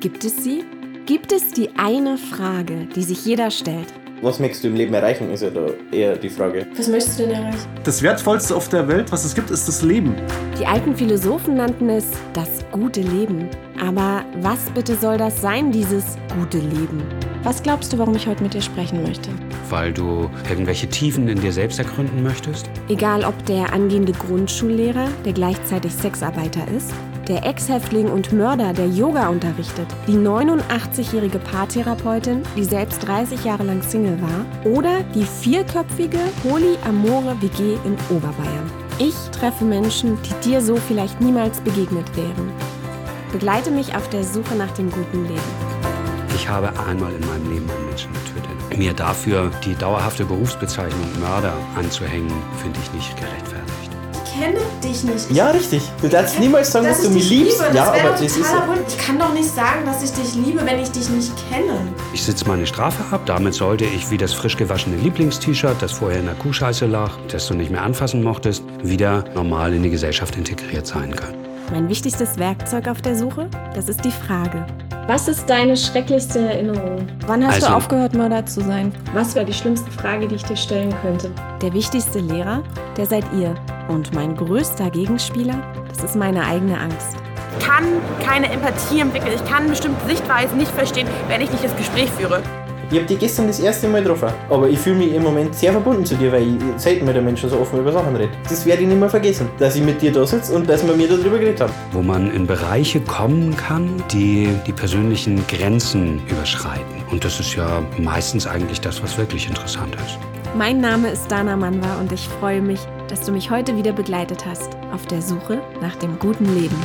Gibt es sie? Gibt es die eine Frage, die sich jeder stellt? Was möchtest du im Leben erreichen, ist ja da eher die Frage. Was möchtest du denn erreichen? Das Wertvollste auf der Welt, was es gibt, ist das Leben. Die alten Philosophen nannten es das gute Leben. Aber was bitte soll das sein, dieses gute Leben? Was glaubst du, warum ich heute mit dir sprechen möchte? Weil du irgendwelche Tiefen in dir selbst ergründen möchtest? Egal ob der angehende Grundschullehrer, der gleichzeitig Sexarbeiter ist, der Ex-Häftling und Mörder, der Yoga unterrichtet, die 89-jährige Paartherapeutin, die selbst 30 Jahre lang Single war, oder die vierköpfige Polyamore WG in Oberbayern. Ich treffe Menschen, die dir so vielleicht niemals begegnet wären. Begleite mich auf der Suche nach dem guten Leben. Ich habe einmal in meinem Leben einen Menschen getötet. Mir dafür die dauerhafte Berufsbezeichnung Mörder anzuhängen, finde ich nicht gerechtfertigt. Ich kenne dich nicht. Ja, richtig. Du darfst niemals sagen, dass, dass du mich liebst. Liebe. Ja, aber das ist. Ich kann doch nicht sagen, dass ich dich liebe, wenn ich dich nicht kenne. Ich sitze meine Strafe ab. Damit sollte ich wie das frisch gewaschene Lieblingst-T-Shirt, das vorher in der Kuhscheiße lag, das du nicht mehr anfassen mochtest, wieder normal in die Gesellschaft integriert sein können. Mein wichtigstes Werkzeug auf der Suche? Das ist die Frage. Was ist deine schrecklichste Erinnerung? Wann hast Also- du aufgehört, Mörder zu sein? Was wäre die schlimmste Frage, die ich dir stellen könnte? Der wichtigste Lehrer, der seid ihr. Und mein größter Gegenspieler, das ist meine eigene Angst. kann keine Empathie entwickeln. Ich kann bestimmte Sichtweisen nicht verstehen, wenn ich nicht das Gespräch führe. Ich habe dich gestern das erste Mal getroffen. Aber ich fühle mich im Moment sehr verbunden zu dir, weil ich selten mit einem Menschen so offen über Sachen rede. Das werde ich nicht mehr vergessen, dass ich mit dir da sitze und dass wir mir darüber geredet haben. Wo man in Bereiche kommen kann, die die persönlichen Grenzen überschreiten. Und das ist ja meistens eigentlich das, was wirklich interessant ist. Mein Name ist Dana Manwa und ich freue mich, dass du mich heute wieder begleitet hast auf der Suche nach dem guten Leben.